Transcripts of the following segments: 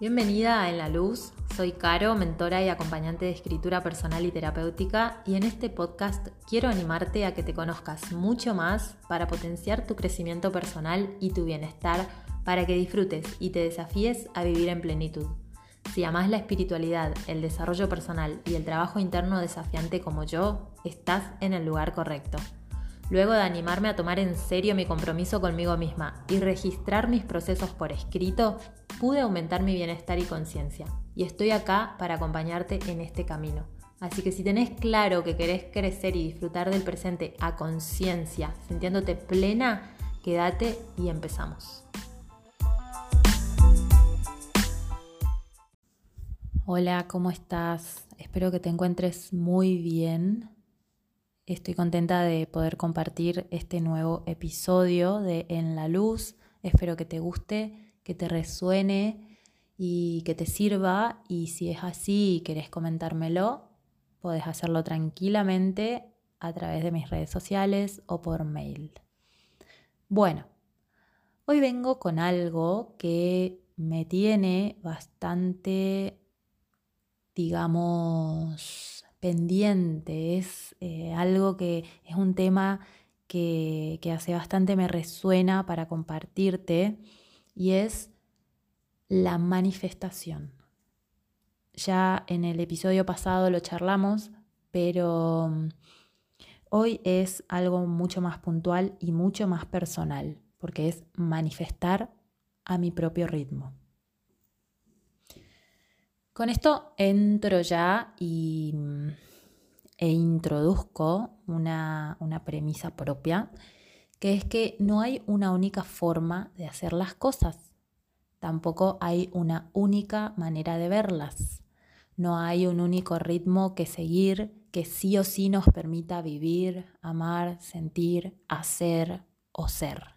Bienvenida a En la Luz, soy Caro, mentora y acompañante de escritura personal y terapéutica y en este podcast quiero animarte a que te conozcas mucho más para potenciar tu crecimiento personal y tu bienestar para que disfrutes y te desafíes a vivir en plenitud. Si amas la espiritualidad, el desarrollo personal y el trabajo interno desafiante como yo, estás en el lugar correcto. Luego de animarme a tomar en serio mi compromiso conmigo misma y registrar mis procesos por escrito, pude aumentar mi bienestar y conciencia. Y estoy acá para acompañarte en este camino. Así que si tenés claro que querés crecer y disfrutar del presente a conciencia, sintiéndote plena, quédate y empezamos. Hola, ¿cómo estás? Espero que te encuentres muy bien. Estoy contenta de poder compartir este nuevo episodio de En la Luz. Espero que te guste, que te resuene y que te sirva. Y si es así y querés comentármelo, podés hacerlo tranquilamente a través de mis redes sociales o por mail. Bueno, hoy vengo con algo que me tiene bastante, digamos, pendiente, es eh, algo que es un tema que, que hace bastante me resuena para compartirte y es la manifestación. Ya en el episodio pasado lo charlamos, pero mm, hoy es algo mucho más puntual y mucho más personal, porque es manifestar a mi propio ritmo. Con esto entro ya y, mm, e introduzco una, una premisa propia, que es que no hay una única forma de hacer las cosas. Tampoco hay una única manera de verlas. No hay un único ritmo que seguir que sí o sí nos permita vivir, amar, sentir, hacer o ser.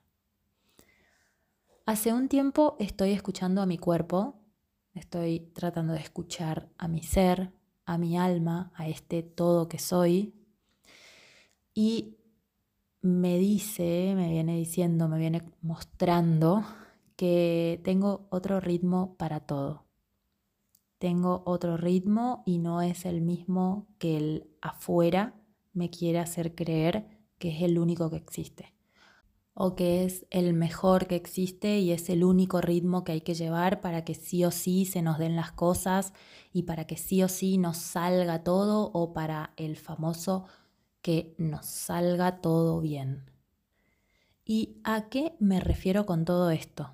Hace un tiempo estoy escuchando a mi cuerpo Estoy tratando de escuchar a mi ser, a mi alma, a este todo que soy. Y me dice, me viene diciendo, me viene mostrando que tengo otro ritmo para todo. Tengo otro ritmo y no es el mismo que el afuera me quiere hacer creer que es el único que existe o que es el mejor que existe y es el único ritmo que hay que llevar para que sí o sí se nos den las cosas y para que sí o sí nos salga todo o para el famoso que nos salga todo bien. ¿Y a qué me refiero con todo esto?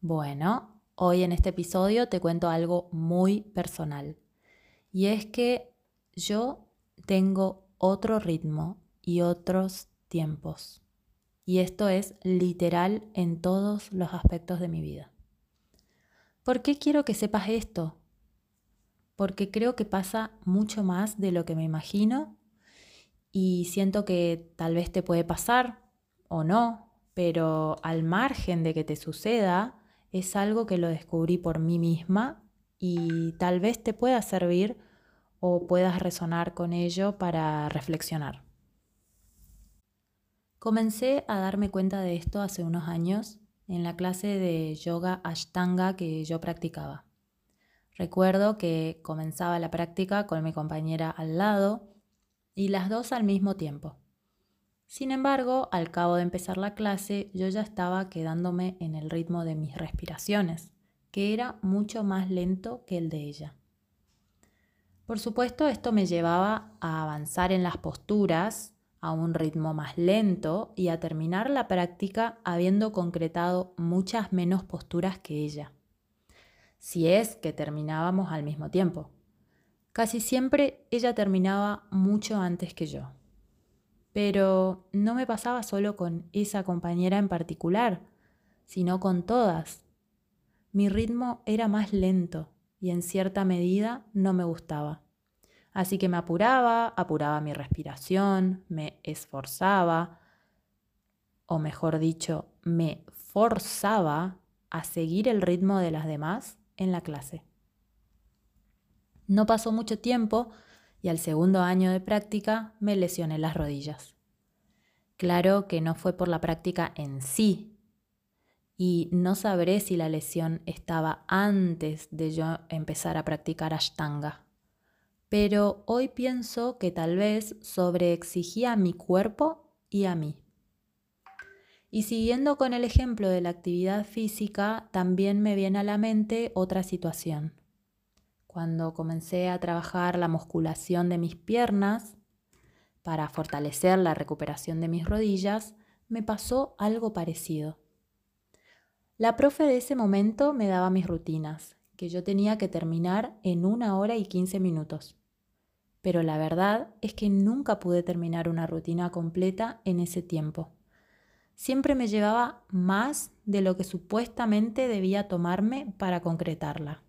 Bueno, hoy en este episodio te cuento algo muy personal y es que yo tengo otro ritmo y otros tiempos y esto es literal en todos los aspectos de mi vida. ¿Por qué quiero que sepas esto? Porque creo que pasa mucho más de lo que me imagino y siento que tal vez te puede pasar o no, pero al margen de que te suceda, es algo que lo descubrí por mí misma y tal vez te pueda servir o puedas resonar con ello para reflexionar. Comencé a darme cuenta de esto hace unos años en la clase de yoga ashtanga que yo practicaba. Recuerdo que comenzaba la práctica con mi compañera al lado y las dos al mismo tiempo. Sin embargo, al cabo de empezar la clase, yo ya estaba quedándome en el ritmo de mis respiraciones, que era mucho más lento que el de ella. Por supuesto, esto me llevaba a avanzar en las posturas a un ritmo más lento y a terminar la práctica habiendo concretado muchas menos posturas que ella. Si es que terminábamos al mismo tiempo. Casi siempre ella terminaba mucho antes que yo. Pero no me pasaba solo con esa compañera en particular, sino con todas. Mi ritmo era más lento y en cierta medida no me gustaba. Así que me apuraba, apuraba mi respiración, me esforzaba, o mejor dicho, me forzaba a seguir el ritmo de las demás en la clase. No pasó mucho tiempo y al segundo año de práctica me lesioné las rodillas. Claro que no fue por la práctica en sí, y no sabré si la lesión estaba antes de yo empezar a practicar Ashtanga. Pero hoy pienso que tal vez sobreexigía a mi cuerpo y a mí. Y siguiendo con el ejemplo de la actividad física, también me viene a la mente otra situación. Cuando comencé a trabajar la musculación de mis piernas para fortalecer la recuperación de mis rodillas, me pasó algo parecido. La profe de ese momento me daba mis rutinas, que yo tenía que terminar en una hora y quince minutos. Pero la verdad es que nunca pude terminar una rutina completa en ese tiempo siempre me llevaba más de lo que supuestamente debía tomarme para concretarla.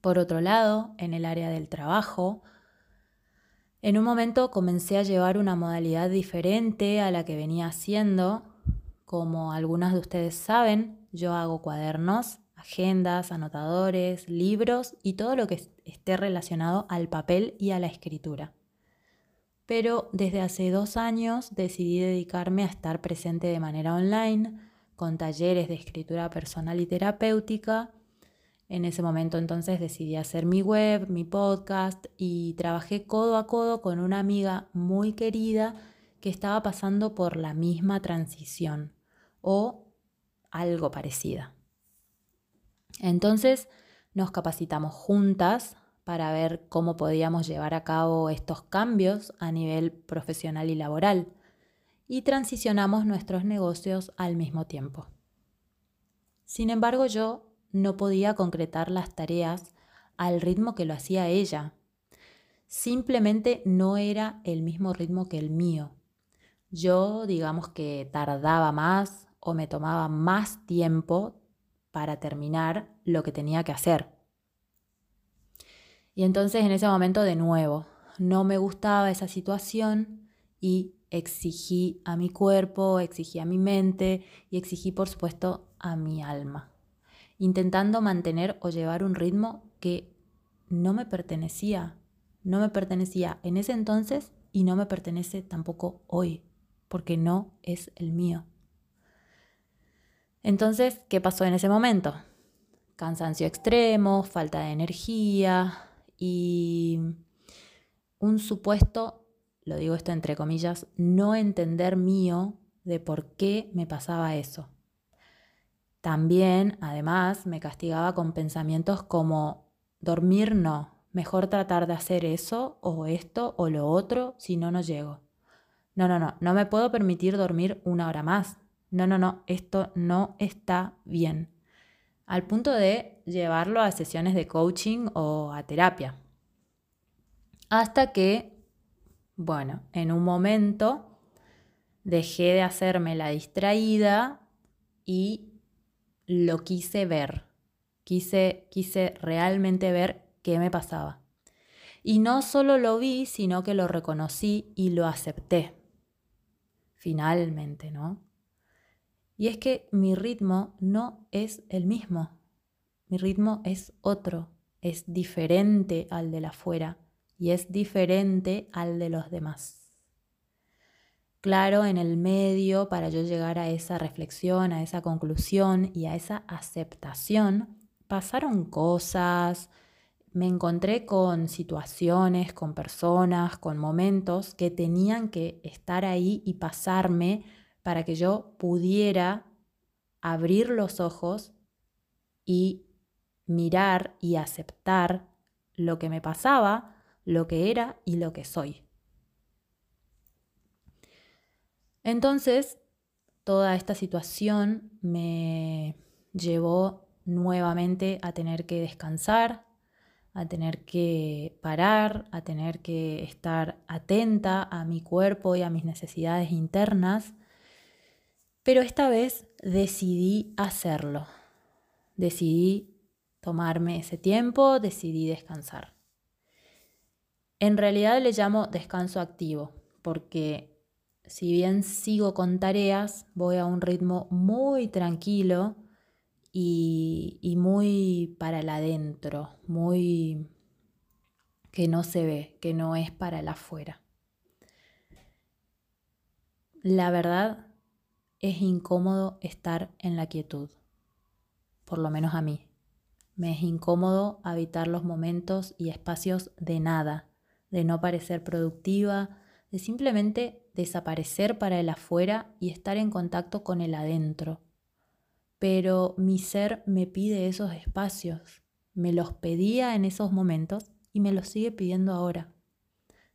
Por otro lado, en el área del trabajo, en un momento comencé a llevar una modalidad diferente a la que venía haciendo. Como algunas de ustedes saben, yo hago cuadernos, agendas, anotadores, libros y todo lo que esté relacionado al papel y a la escritura pero desde hace dos años decidí dedicarme a estar presente de manera online con talleres de escritura personal y terapéutica. En ese momento entonces decidí hacer mi web, mi podcast y trabajé codo a codo con una amiga muy querida que estaba pasando por la misma transición o algo parecida. Entonces nos capacitamos juntas para ver cómo podíamos llevar a cabo estos cambios a nivel profesional y laboral y transicionamos nuestros negocios al mismo tiempo. Sin embargo, yo no podía concretar las tareas al ritmo que lo hacía ella. Simplemente no era el mismo ritmo que el mío. Yo, digamos que tardaba más o me tomaba más tiempo para terminar lo que tenía que hacer. Y entonces en ese momento de nuevo, no me gustaba esa situación y exigí a mi cuerpo, exigí a mi mente y exigí por supuesto a mi alma, intentando mantener o llevar un ritmo que no me pertenecía, no me pertenecía en ese entonces y no me pertenece tampoco hoy, porque no es el mío. Entonces, ¿qué pasó en ese momento? Cansancio extremo, falta de energía, y un supuesto, lo digo esto entre comillas, no entender mío de por qué me pasaba eso. También, además, me castigaba con pensamientos como dormir no, mejor tratar de hacer eso o esto o lo otro, si no, no llego. No, no, no, no me puedo permitir dormir una hora más. No, no, no, esto no está bien al punto de llevarlo a sesiones de coaching o a terapia. Hasta que, bueno, en un momento dejé de hacerme la distraída y lo quise ver. Quise, quise realmente ver qué me pasaba. Y no solo lo vi, sino que lo reconocí y lo acepté. Finalmente, ¿no? Y es que mi ritmo no es el mismo. Mi ritmo es otro, es diferente al de la afuera y es diferente al de los demás. Claro, en el medio, para yo llegar a esa reflexión, a esa conclusión y a esa aceptación, pasaron cosas, me encontré con situaciones, con personas, con momentos que tenían que estar ahí y pasarme para que yo pudiera abrir los ojos y mirar y aceptar lo que me pasaba, lo que era y lo que soy. Entonces, toda esta situación me llevó nuevamente a tener que descansar, a tener que parar, a tener que estar atenta a mi cuerpo y a mis necesidades internas pero esta vez decidí hacerlo. Decidí tomarme ese tiempo, decidí descansar. En realidad le llamo descanso activo, porque si bien sigo con tareas, voy a un ritmo muy tranquilo y, y muy para el adentro, muy que no se ve, que no es para el afuera. La verdad es incómodo estar en la quietud, por lo menos a mí. Me es incómodo habitar los momentos y espacios de nada, de no parecer productiva, de simplemente desaparecer para el afuera y estar en contacto con el adentro. Pero mi ser me pide esos espacios, me los pedía en esos momentos y me los sigue pidiendo ahora.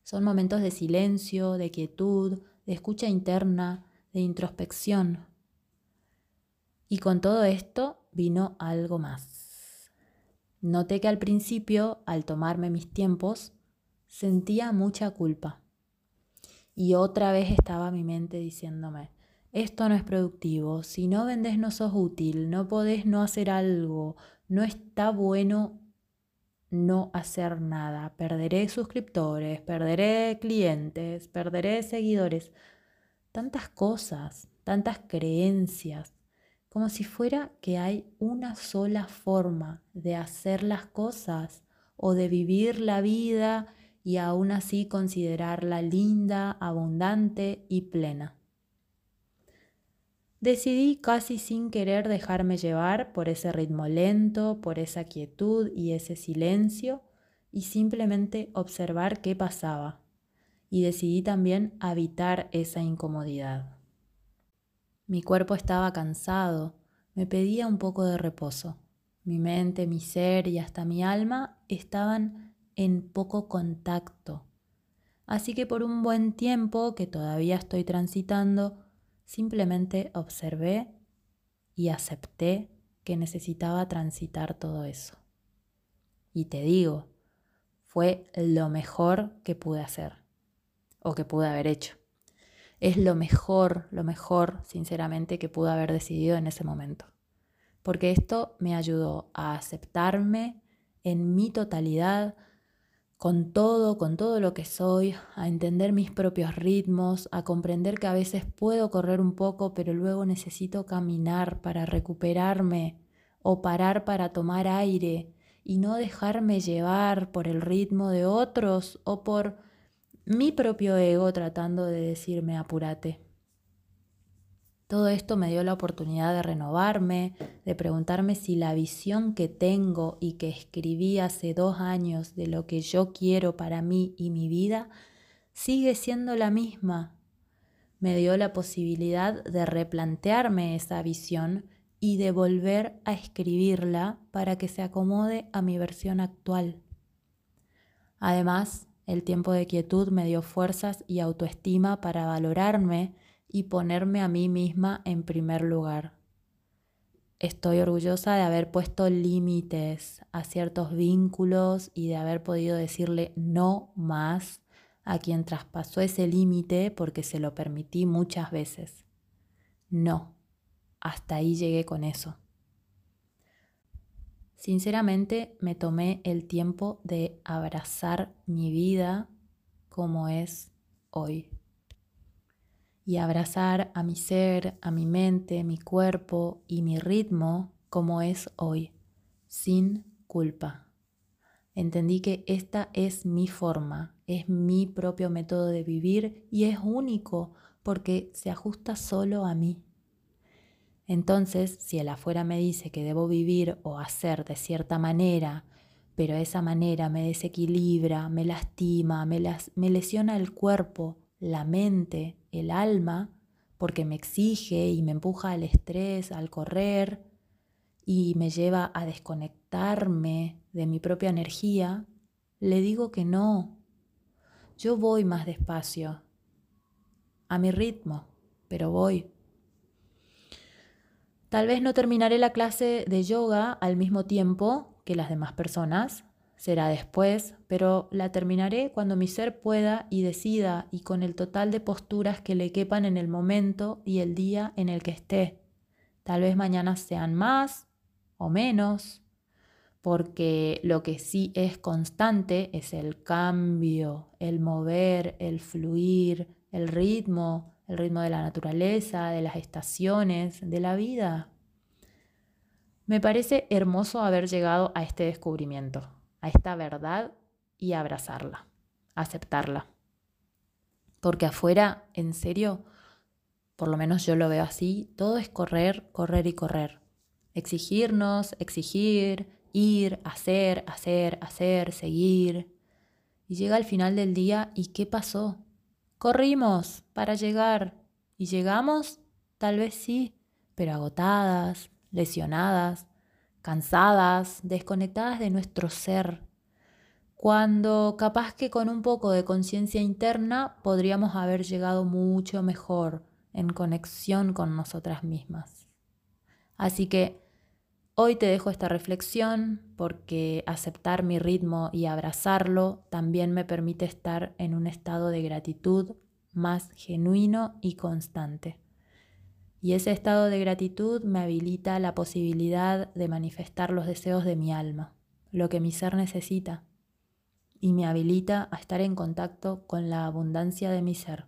Son momentos de silencio, de quietud, de escucha interna, de introspección. Y con todo esto vino algo más. Noté que al principio, al tomarme mis tiempos, sentía mucha culpa. Y otra vez estaba mi mente diciéndome, esto no es productivo, si no vendes no sos útil, no podés no hacer algo, no está bueno no hacer nada, perderé suscriptores, perderé clientes, perderé seguidores, tantas cosas, tantas creencias, como si fuera que hay una sola forma de hacer las cosas o de vivir la vida y aún así considerarla linda, abundante y plena. Decidí casi sin querer dejarme llevar por ese ritmo lento, por esa quietud y ese silencio y simplemente observar qué pasaba. Y decidí también habitar esa incomodidad. Mi cuerpo estaba cansado, me pedía un poco de reposo. Mi mente, mi ser y hasta mi alma estaban en poco contacto. Así que por un buen tiempo que todavía estoy transitando, simplemente observé y acepté que necesitaba transitar todo eso. Y te digo, fue lo mejor que pude hacer o que pude haber hecho. Es lo mejor, lo mejor, sinceramente, que pude haber decidido en ese momento. Porque esto me ayudó a aceptarme en mi totalidad, con todo, con todo lo que soy, a entender mis propios ritmos, a comprender que a veces puedo correr un poco, pero luego necesito caminar para recuperarme o parar para tomar aire y no dejarme llevar por el ritmo de otros o por mi propio ego tratando de decirme apúrate. Todo esto me dio la oportunidad de renovarme, de preguntarme si la visión que tengo y que escribí hace dos años de lo que yo quiero para mí y mi vida sigue siendo la misma. Me dio la posibilidad de replantearme esa visión y de volver a escribirla para que se acomode a mi versión actual. Además, el tiempo de quietud me dio fuerzas y autoestima para valorarme y ponerme a mí misma en primer lugar. Estoy orgullosa de haber puesto límites a ciertos vínculos y de haber podido decirle no más a quien traspasó ese límite porque se lo permití muchas veces. No, hasta ahí llegué con eso. Sinceramente me tomé el tiempo de abrazar mi vida como es hoy y abrazar a mi ser, a mi mente, mi cuerpo y mi ritmo como es hoy, sin culpa. Entendí que esta es mi forma, es mi propio método de vivir y es único porque se ajusta solo a mí. Entonces, si el afuera me dice que debo vivir o hacer de cierta manera, pero esa manera me desequilibra, me lastima, me, me lesiona el cuerpo, la mente, el alma, porque me exige y me empuja al estrés, al correr, y me lleva a desconectarme de mi propia energía, le digo que no. Yo voy más despacio, a mi ritmo, pero voy. Tal vez no terminaré la clase de yoga al mismo tiempo que las demás personas, será después, pero la terminaré cuando mi ser pueda y decida y con el total de posturas que le quepan en el momento y el día en el que esté. Tal vez mañana sean más o menos, porque lo que sí es constante es el cambio, el mover, el fluir, el ritmo, el ritmo de la naturaleza, de las estaciones, de la vida. Me parece hermoso haber llegado a este descubrimiento a esta verdad y abrazarla, aceptarla. Porque afuera, en serio, por lo menos yo lo veo así, todo es correr, correr y correr. Exigirnos, exigir, ir, hacer, hacer, hacer, seguir. Y llega al final del día y ¿qué pasó? Corrimos para llegar. ¿Y llegamos? Tal vez sí, pero agotadas, lesionadas, cansadas, desconectadas de nuestro ser. Cuando capaz que con un poco de conciencia interna podríamos haber llegado mucho mejor en conexión con nosotras mismas. Así que hoy te dejo esta reflexión porque aceptar mi ritmo y abrazarlo también me permite estar en un estado de gratitud más genuino y constante. Y ese estado de gratitud me habilita la posibilidad de manifestar los deseos de mi alma, lo que mi ser necesita, y me habilita a estar en contacto con la abundancia de mi ser.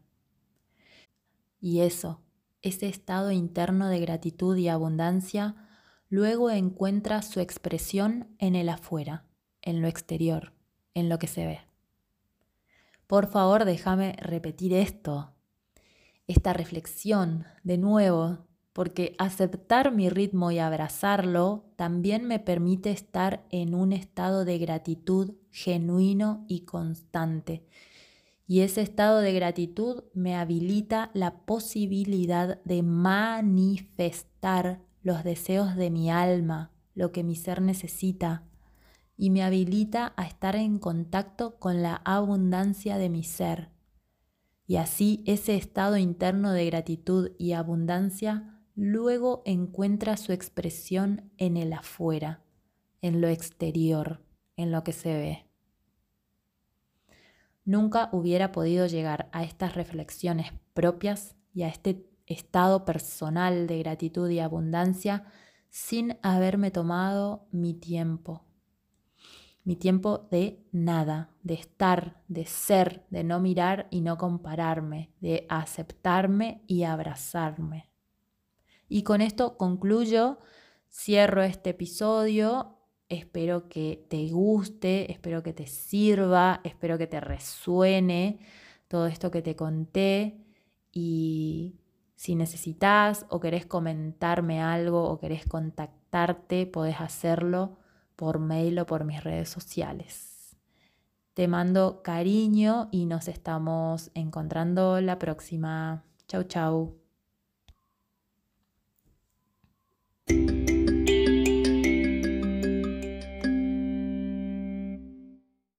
Y eso, ese estado interno de gratitud y abundancia, luego encuentra su expresión en el afuera, en lo exterior, en lo que se ve. Por favor, déjame repetir esto, esta reflexión de nuevo, porque aceptar mi ritmo y abrazarlo también me permite estar en un estado de gratitud genuino y constante y ese estado de gratitud me habilita la posibilidad de manifestar los deseos de mi alma, lo que mi ser necesita, y me habilita a estar en contacto con la abundancia de mi ser. Y así ese estado interno de gratitud y abundancia luego encuentra su expresión en el afuera, en lo exterior, en lo que se ve. Nunca hubiera podido llegar a estas reflexiones propias y a este estado personal de gratitud y abundancia sin haberme tomado mi tiempo. Mi tiempo de nada, de estar, de ser, de no mirar y no compararme, de aceptarme y abrazarme. Y con esto concluyo, cierro este episodio Espero que te guste, espero que te sirva, espero que te resuene todo esto que te conté y si necesitas o querés comentarme algo o querés contactarte, podés hacerlo por mail o por mis redes sociales. Te mando cariño y nos estamos encontrando la próxima. Chau, chau.